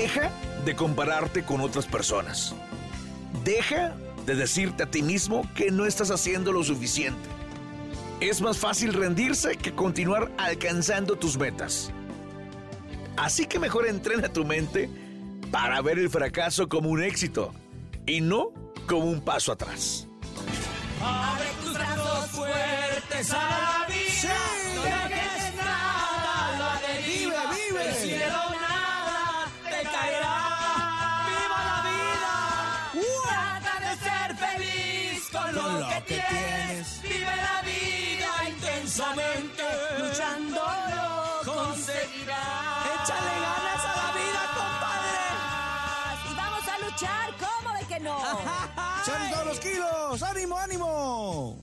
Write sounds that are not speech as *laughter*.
Deja de compararte con otras personas. Deja de decirte a ti mismo que no estás haciendo lo suficiente. Es más fácil rendirse que continuar alcanzando tus metas. Así que mejor entrena tu mente para ver el fracaso como un éxito y no como un paso atrás. Abre Trata de ser feliz con, lo, que, tienes. Vive la vida intensamente. Luchando lo conseguirás. Échale ganas a la vida, compadre. Y vamos a luchar, ¿cómo de que no? *laughs* ¡Son todos los kilos! ¡Ánimo, ánimo!